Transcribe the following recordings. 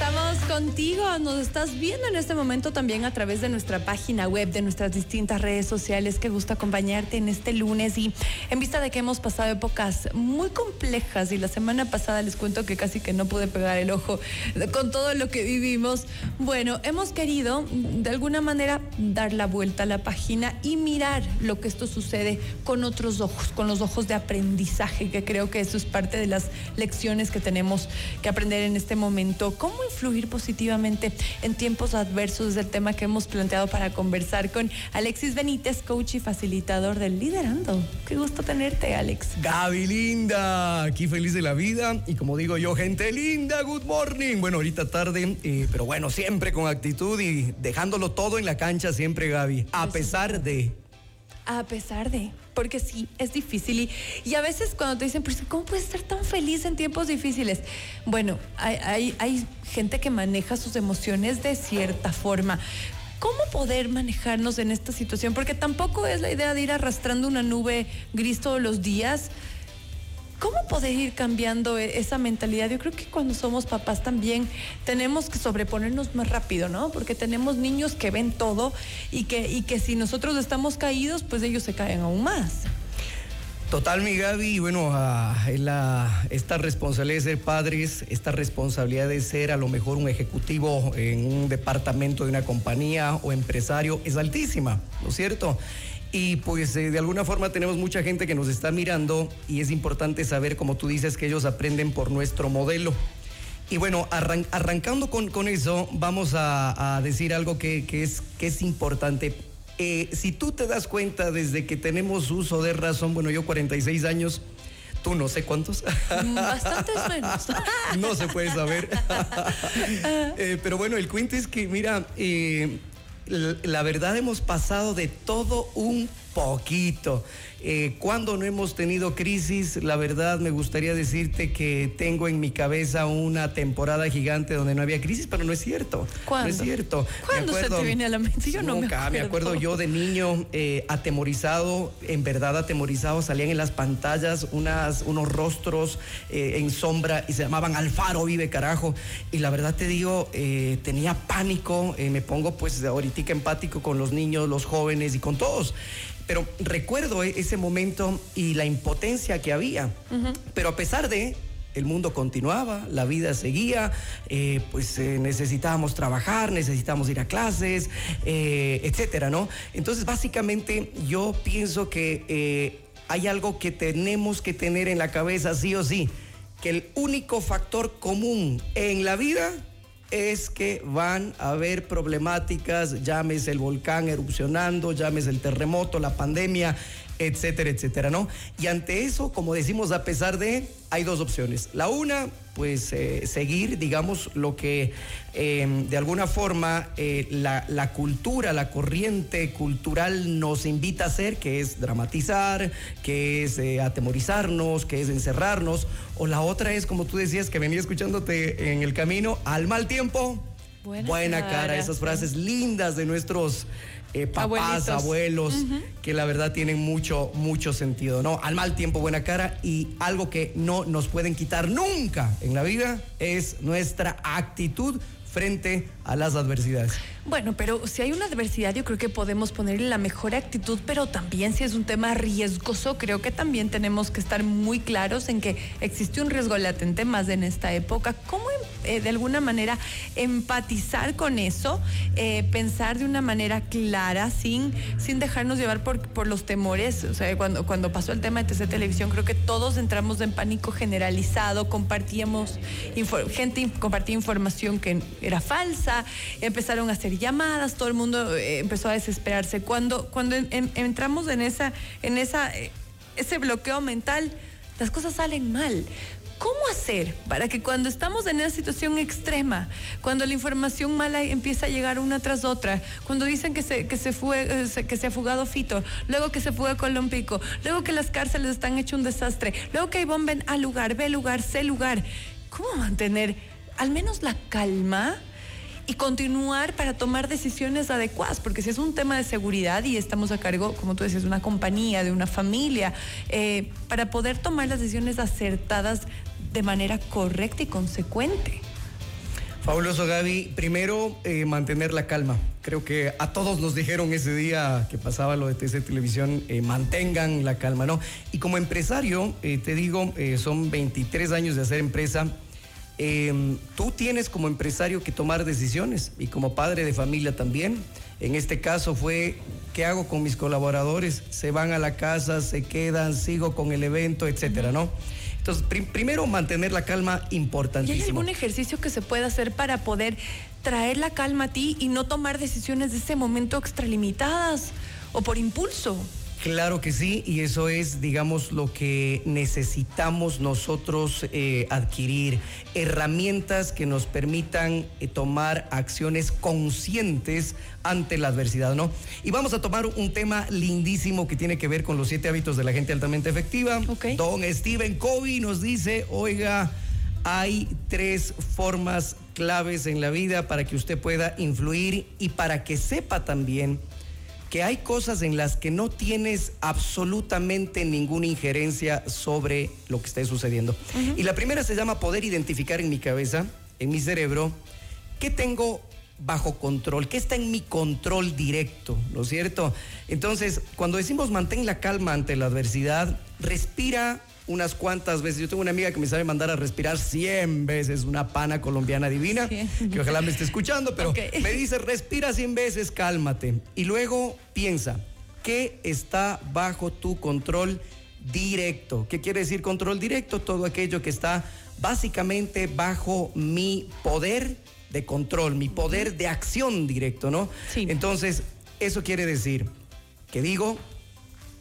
Estamos contigo, nos estás viendo en este momento también a través de nuestra página web, de nuestras distintas redes sociales. Qué gusto acompañarte en este lunes y en vista de que hemos pasado épocas muy complejas y la semana pasada les cuento que casi que no pude pegar el ojo con todo lo que vivimos. Bueno, hemos querido de alguna manera dar la vuelta a la página y mirar lo que esto sucede con otros ojos, con los ojos de aprendizaje, que creo que eso es parte de las lecciones que tenemos que aprender en este momento. ¿Cómo influir positivamente en tiempos adversos? Es el tema que hemos planteado para conversar con Alexis Benítez, coach y facilitador del Liderando. Qué gusto tenerte, Alex. Gaby linda, aquí feliz de la vida y como digo yo, gente linda, good morning. Bueno, ahorita tarde, eh, pero bueno, siempre con actitud y dejándolo todo en la cancha siempre, Gaby, a pesar de a pesar de, porque sí, es difícil. Y, a veces cuando te dicen, ¿cómo puedes estar tan feliz en tiempos difíciles? Bueno, hay, hay gente que maneja sus emociones de cierta forma. ¿Cómo poder manejarnos en esta situación? Porque tampoco es la idea de ir arrastrando una nube gris todos los días ¿Cómo poder ir cambiando e-, esa mentalidad? Yo creo que cuando somos papás también tenemos que sobreponernos más rápido, ¿no? Porque tenemos niños que ven todo y que, y que si nosotros estamos caídos, pues ellos se caen aún más. Total, mi Gaby, bueno, la, esta responsabilidad de ser padres, esta responsabilidad de ser a lo mejor un ejecutivo en un departamento de una compañía o empresario es altísima, ¿no es cierto? Y pues eh, de alguna forma tenemos mucha gente que nos está mirando y es importante saber, como tú dices, que ellos aprenden por nuestro modelo. Y bueno, arrancando con, eso, vamos a, decir algo que, es, que es importante. Eh, si tú te das cuenta desde que tenemos uso de razón, bueno, yo 46 años, tú no sé cuántos. Bastantes menos. no se puede saber. Eh, pero bueno, el cuento es que, mira, la verdad hemos pasado de todo un poquito. Eh, cuando no hemos tenido crisis, la verdad me gustaría decirte que tengo en mi cabeza una temporada gigante donde no había crisis, pero no es cierto. ¿Cuándo? No es cierto. ¿Cuándo se te viene a la mente? Yo no me acuerdo. me acuerdo yo de niño eh, atemorizado, en verdad atemorizado, salían en las pantallas unas, unos rostros eh, en sombra y se llamaban Alfaro vive carajo. Y la verdad te digo, tenía pánico, me pongo pues ahorita empático con los niños, los jóvenes y con todos. Pero recuerdo e-, ese momento y la impotencia que había. Pero a pesar de, el mundo continuaba, la vida seguía, eh, pues eh, necesitábamos trabajar, necesitábamos ir a clases, eh, etcétera, ¿no? Entonces, básicamente, yo pienso que hay algo que tenemos que tener en la cabeza, sí o sí, que el único factor común en la vida es que van a haber problemáticas, llámese el volcán erupcionando, llámese el terremoto, la pandemia, etcétera, etcétera, ¿no? Y ante eso, como decimos, a pesar de, hay dos opciones. La una, pues eh, seguir, digamos, lo que em, de alguna forma eh, la, la, cultura, la corriente cultural nos invita a hacer, que es dramatizar, que es eh, atemorizarnos, que es encerrarnos. O la otra es, como tú decías, que venía escuchándote en el camino, al mal tiempo, buena, cara. Esas frases lindas de nuestros eh, papás, abuelos, que la verdad tienen mucho, mucho sentido, ¿no? Al mal tiempo, buena cara y algo que no nos pueden quitar nunca en la vida es nuestra actitud frente a las adversidades. Bueno, pero si hay una adversidad, yo creo que podemos ponerle la mejor actitud, pero también si es un tema riesgoso, creo que también tenemos que estar muy claros en que existe un riesgo latente más en esta época. ¿Cómo eh, de alguna manera empatizar con eso, eh, pensar de una manera clara, sin, sin dejarnos llevar por, por los temores? O sea, cuando, cuando pasó el tema de TC Televisión, creo que todos entramos en pánico generalizado, compartíamos, gente compartía información que era falsa, empezaron a hacer llamadas, todo el mundo eh, empezó a desesperarse. Cuando, cuando entramos en esa, en esa, eh, ese bloqueo mental, las cosas salen mal. ¿Cómo hacer para que cuando estamos en una situación extrema, cuando la información mala empieza a llegar una tras otra, cuando dicen que se, que se, fue, eh, que se ha fugado Fito, luego que se fuga Colompico, luego que las cárceles están hecho un desastre, luego que hay bomba A lugar, B lugar, C lugar, ¿cómo mantener al menos la calma? y continuar para tomar decisiones adecuadas, porque si es un tema de seguridad y estamos a cargo, como tú decías, de una compañía, de una familia, eh, para poder tomar las decisiones acertadas de manera correcta y consecuente. Fabuloso Gaby. Primero, eh, mantener la calma. Creo que a todos nos dijeron ese día que pasaba lo de TC Televisión, eh, mantengan la calma, ¿no? Y como empresario, te digo, son 23 años de hacer empresa. Em, tú tienes como empresario que tomar decisiones y como padre de familia también. En este caso fue, ¿qué hago con mis colaboradores? Se van a la casa, se quedan, sigo con el evento, etcétera, ¿no? Entonces, primero mantener la calma importantísimo. ¿Y hay algún ejercicio que se pueda hacer para poder traer la calma a ti y no tomar decisiones de ese momento extralimitadas o por impulso? Claro que sí, y eso es, digamos, lo que necesitamos nosotros eh, adquirir, herramientas que nos permitan eh, tomar acciones conscientes ante la adversidad, ¿no? Y vamos a tomar un tema lindísimo que tiene que ver con los siete hábitos de la gente altamente efectiva. Don Steven Covey nos dice, oiga, hay tres formas claves en la vida para que usted pueda influir y para que sepa también que hay cosas en las que no tienes absolutamente ninguna injerencia sobre lo que esté sucediendo. Y la primera se llama poder identificar en mi cabeza, en mi cerebro, qué tengo bajo control, qué está en mi control directo, ¿no es cierto? Entonces, cuando decimos mantén la calma ante la adversidad, respira unas cuantas veces. Yo tengo una amiga que me sabe mandar a respirar 100 veces, una pana colombiana divina, que ojalá me esté escuchando, pero me dice, respira 100 veces, cálmate. Y luego piensa, ¿qué está bajo tu control directo? ¿Qué quiere decir control directo? Todo aquello que está básicamente bajo mi poder de control, mi poder de acción directo, ¿no? Sí. Entonces, eso quiere decir que digo,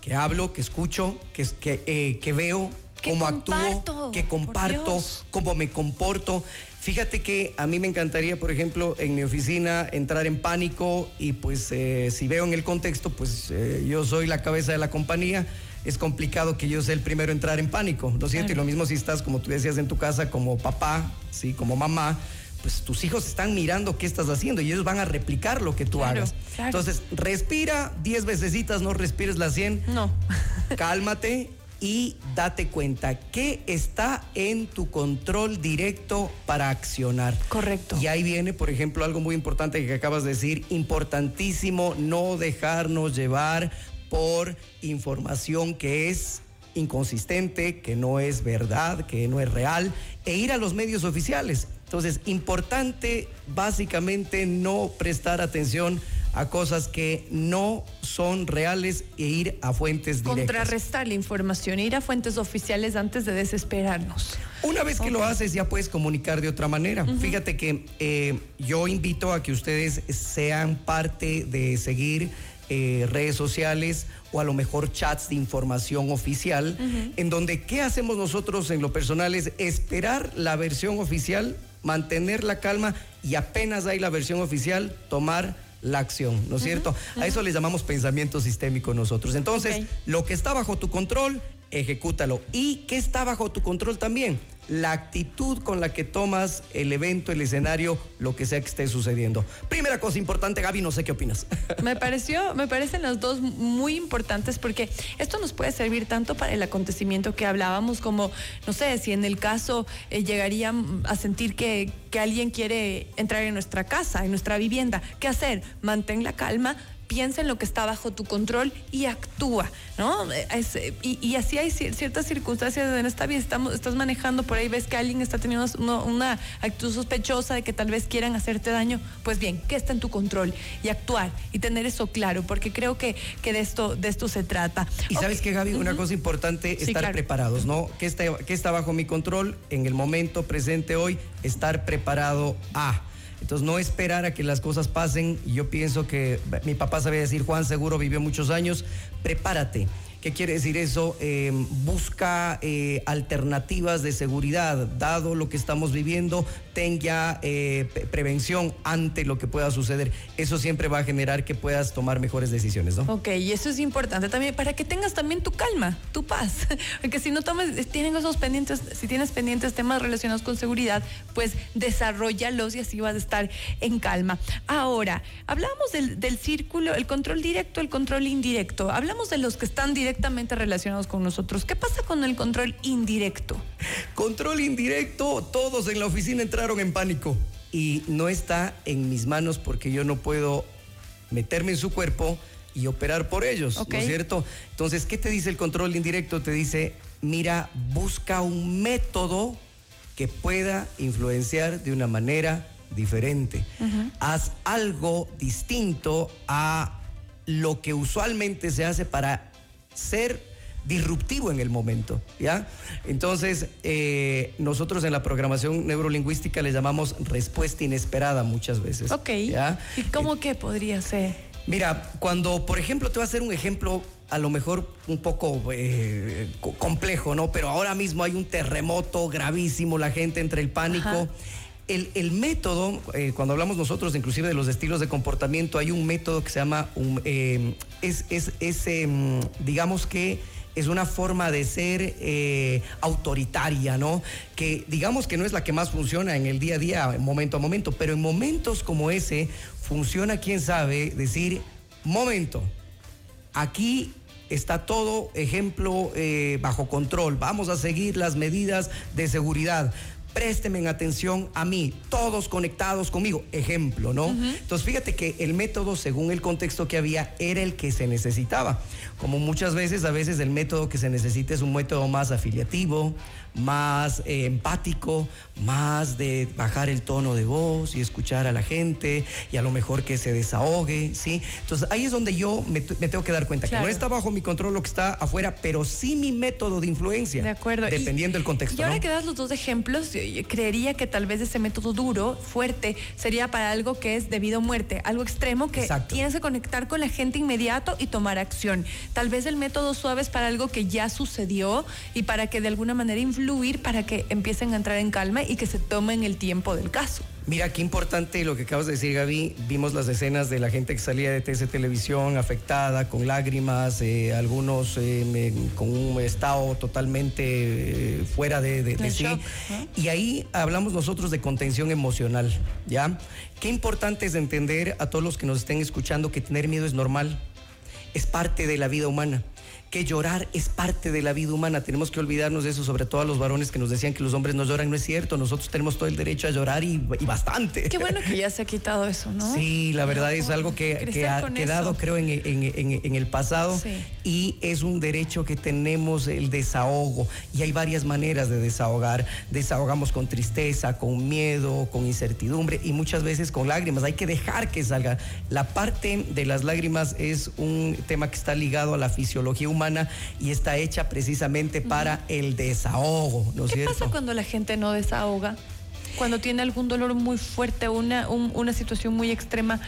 que hablo, que escucho, que, que, eh, que veo, cómo actúo, que comparto, cómo me comporto. Fíjate que a mí me encantaría, por ejemplo, en mi oficina entrar en pánico y pues eh, si veo en el contexto, pues eh, yo soy la cabeza de la compañía, es complicado que yo sea el primero a entrar en pánico, ¿no es cierto? Y lo mismo si estás, como tú decías, en tu casa como papá, ¿sí? Como mamá, pues tus hijos están mirando qué estás haciendo y ellos van a replicar lo que tú hagas. Entonces, respira 10 vecesitas, no respires las 100. No. Cálmate y date cuenta que está en tu control directo para accionar. Correcto. Y ahí viene, por ejemplo, algo muy importante que acabas de decir, importantísimo no dejarnos llevar por información que es inconsistente, que no es verdad, que no es real, e ir a los medios oficiales. Entonces, importante básicamente no prestar atención a cosas que no son reales e ir a fuentes directas. Contrarrestar la información, ir a fuentes oficiales antes de desesperarnos. Una vez que lo haces ya puedes comunicar de otra manera. Fíjate que eh, yo invito a que ustedes sean parte de seguir eh, redes sociales o a lo mejor chats de información oficial, en donde qué hacemos nosotros en lo personal es esperar la versión oficial mantener la calma y apenas hay la versión oficial, tomar la acción, ¿no es cierto? A eso le llamamos pensamiento sistémico nosotros. Entonces, lo que está bajo tu control, ejecútalo. ¿Y qué está bajo tu control también? La actitud con la que tomas el evento, el escenario, lo que sea que esté sucediendo. Primera cosa importante, Gaby, no sé qué opinas. Me pareció, me parecen las dos muy importantes porque esto nos puede servir tanto para el acontecimiento que hablábamos como, no sé, si en el caso eh, llegarían a sentir que, que alguien quiere entrar en nuestra casa, en nuestra vivienda. ¿Qué hacer? Mantén la calma, piensa en lo que está bajo tu control y actúa, ¿no? y, así hay ciertas circunstancias en esta vida, estamos, estás manejando por ahí, ves que alguien está teniendo una, actitud sospechosa de que tal vez quieran hacerte daño, pues bien, ¿qué está en tu control? Y actuar y tener eso claro, porque creo que, que de, esto, de esto se trata. Y sabes que, Gaby, una cosa importante, estar preparados, ¿no? ¿Qué está, ¿Qué está bajo mi control en el momento presente hoy? Estar preparado a entonces, no esperar a que las cosas pasen. Yo pienso que mi papá sabía decir, Juan seguro vivió muchos años, prepárate. ¿Qué quiere decir eso? Em, busca eh, alternativas de seguridad, dado lo que estamos viviendo, ten ya eh, prevención ante lo que pueda suceder. Eso siempre va a generar que puedas tomar mejores decisiones, ¿no? Ok, y eso es importante también para que tengas también tu calma, tu paz. Porque si no tomes, tienen esos pendientes, si tienes pendientes temas relacionados con seguridad, pues desarrollalos y así vas a estar en calma. Ahora, hablamos del, del círculo, el control directo, el control indirecto. Hablamos de los que están directos directamente relacionados con nosotros. ¿Qué pasa con el control indirecto? Control indirecto, todos en la oficina entraron en pánico. y no está en mis manos porque yo no puedo meterme en su cuerpo y operar por ellos, ¿no es cierto? Entonces, ¿qué te dice el control indirecto? Te dice, mira, busca un método que pueda influenciar de una manera diferente. Haz algo distinto a lo que usualmente se hace para ser disruptivo en el momento, ¿ya? Entonces, eh, nosotros en la programación neurolingüística le llamamos respuesta inesperada muchas veces. Ok. ¿Y cómo que podría ser? Mira, cuando, por ejemplo, te voy a hacer un ejemplo a lo mejor un poco eh, complejo, ¿no? Pero ahora mismo hay un terremoto gravísimo, la gente entre el pánico. El, método, eh, cuando hablamos nosotros inclusive de los estilos de comportamiento, hay un método que se llama, es, es, em, digamos que es una forma de ser eh, autoritaria, ¿no? Que digamos que no es la que más funciona en el día a día, momento a momento, pero en momentos como ese funciona, quién sabe, decir, momento, aquí está todo ejemplo eh, bajo control, vamos a seguir las medidas de seguridad présteme atención a mí, todos conectados conmigo. Ejemplo, ¿no? Entonces, fíjate que el método, según el contexto que había, era el que se necesitaba. Como muchas veces, a veces el método que se necesita es un método más afiliativo, más eh, empático, más de bajar el tono de voz y escuchar a la gente y a lo mejor que se desahogue, ¿sí? Entonces ahí es donde yo me, tengo que dar cuenta que no está bajo mi control lo que está afuera, pero sí mi método de influencia. De acuerdo. Dependiendo del contexto. Y ahora que das los dos ejemplos, creería que tal vez ese método duro, fuerte, sería para algo que es debido a muerte, algo extremo que tienes que conectar con la gente inmediato y tomar acción. Tal vez el método suave es para algo que ya sucedió y para que de alguna manera influir para que empiecen a entrar en calma y que se tomen el tiempo del caso. Mira, qué importante lo que acabas de decir, Gaby. Vimos las escenas de la gente que salía de TC Televisión afectada, con lágrimas, eh, algunos eh, con un estado totalmente eh, fuera de, sí. Y ahí hablamos nosotros de contención emocional, ¿ya? Qué importante es entender a todos los que nos estén escuchando que tener miedo es normal, es parte de la vida humana que llorar es parte de la vida humana. Tenemos que olvidarnos de eso, sobre todo a los varones que nos decían que los hombres no lloran. No es cierto, nosotros tenemos todo el derecho a llorar y, bastante. Qué bueno que ya se ha quitado eso, ¿no? Sí, la verdad es algo que, ha quedado, creo, en, en, el pasado y es un derecho que tenemos el desahogo. Y hay varias maneras de desahogar. Desahogamos con tristeza, con miedo, con incertidumbre y muchas veces con lágrimas. Hay que dejar que salga. La parte de las lágrimas es un tema que está ligado a la fisiología humana y está hecha precisamente para el desahogo, ¿no es ¿Qué pasa cuando la gente no desahoga? Cuando tiene algún dolor muy fuerte, una, una situación muy extrema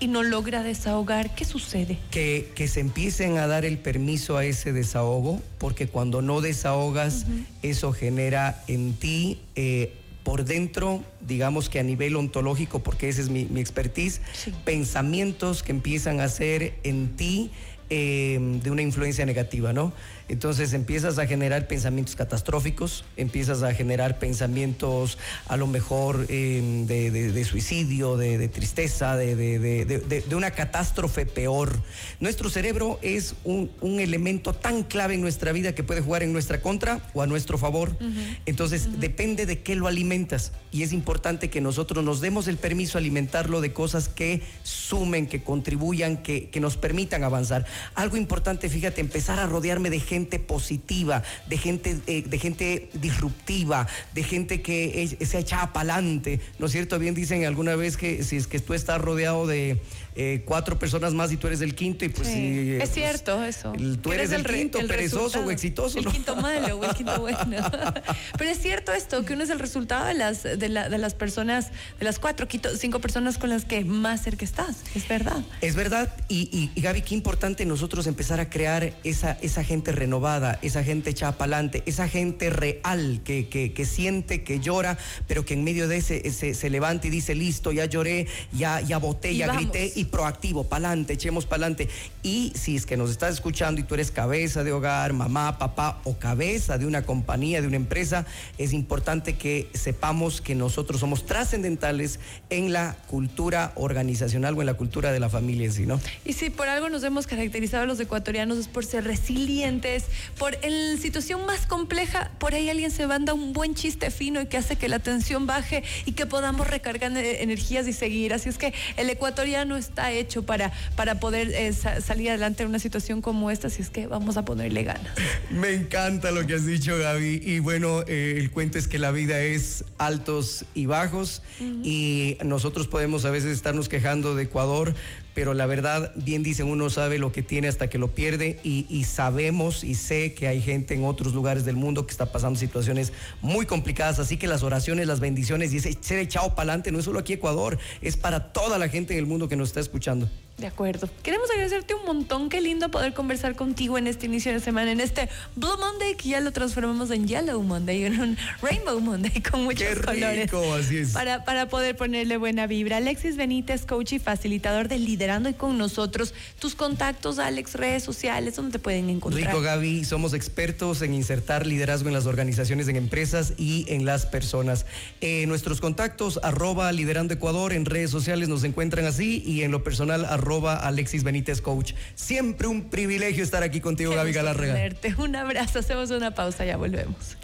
y no logra desahogar, ¿qué sucede? Que, que, se empiecen a dar el permiso a ese desahogo, porque cuando no desahogas, eso genera en ti eh, por dentro, digamos que a nivel ontológico, porque ese es mi, expertise, pensamientos que empiezan a hacer en ti eh, de una influencia negativa, ¿no? Entonces empiezas a generar pensamientos catastróficos, empiezas a generar pensamientos a lo mejor em, de, suicidio, de, tristeza, de, una catástrofe peor. Nuestro cerebro es un, elemento tan clave en nuestra vida que puede jugar en nuestra contra o a nuestro favor. Entonces depende de qué lo alimentas y es importante que nosotros nos demos el permiso a alimentarlo de cosas que sumen, que contribuyan, que, que nos permitan avanzar. Algo importante, fíjate, empezar a rodearme de gente gente positiva, de gente, eh, de gente disruptiva, de gente que se echa para adelante. ¿No es cierto? Bien dicen alguna vez que si es que tú estás rodeado de eh, cuatro personas más y tú eres el quinto y pues sí, es cierto eso. tú eres, el, quinto perezoso o exitoso. El quinto malo o el quinto bueno. Pero es cierto esto, que uno es el resultado de las, de, las personas, de las cuatro, cinco personas con las que más cerca estás. Es verdad. Es verdad. Y, y, Gaby, qué importante nosotros empezar a crear esa, esa gente renovada, esa gente echada para adelante, esa gente real que, que, siente, que llora, pero que en medio de ese se, se levanta y dice, listo, ya lloré, ya, ya voté, ya grité y proactivo, pa'lante, echemos pa'lante. Y si es que nos estás escuchando y tú eres cabeza de hogar, mamá, papá o cabeza de una compañía, de una empresa, es importante que sepamos que nosotros somos trascendentales en la cultura organizacional o en la cultura de la familia en sí, ¿no? Y si por algo nos hemos caracterizado los ecuatorianos es por ser resilientes es por la situación más compleja, por ahí alguien se manda un buen chiste fino y que hace que la tensión baje y que podamos recargar energías y seguir. Así es que el ecuatoriano está hecho para, para poder eh, salir adelante en una situación como esta, así es que vamos a ponerle ganas. Me encanta lo que has dicho, Gaby. Y bueno, eh, el cuento es que la vida es altos y bajos y nosotros podemos a veces estarnos quejando de Ecuador, pero la verdad, bien dicen, uno sabe lo que tiene hasta que lo pierde y, sabemos y sé que hay gente en otros lugares del mundo que está pasando situaciones muy complicadas, así que las oraciones, las bendiciones y ese ser echado para adelante no es solo aquí Ecuador, es para toda la gente en el mundo que nos está escuchando. De acuerdo. Queremos agradecerte un montón. Qué lindo poder conversar contigo en este inicio de semana, en este Blue Monday que ya lo transformamos en Yellow Monday, en un Rainbow Monday con muchos Qué rico, colores. Así es. Para, para poder ponerle buena vibra. Alexis Benítez, coach y facilitador de Liderando y con nosotros. Tus contactos, Alex, redes sociales, ¿dónde te pueden encontrar? Rico, Gaby. Somos expertos en insertar liderazgo en las organizaciones, en empresas y en las personas. Eh, nuestros contactos, arroba Liderando Ecuador, en redes sociales nos encuentran así y en lo personal, arroba Alexis Benítez Coach. Siempre un privilegio estar aquí contigo, Gaby Galarrega. Un abrazo, hacemos una pausa, ya volvemos.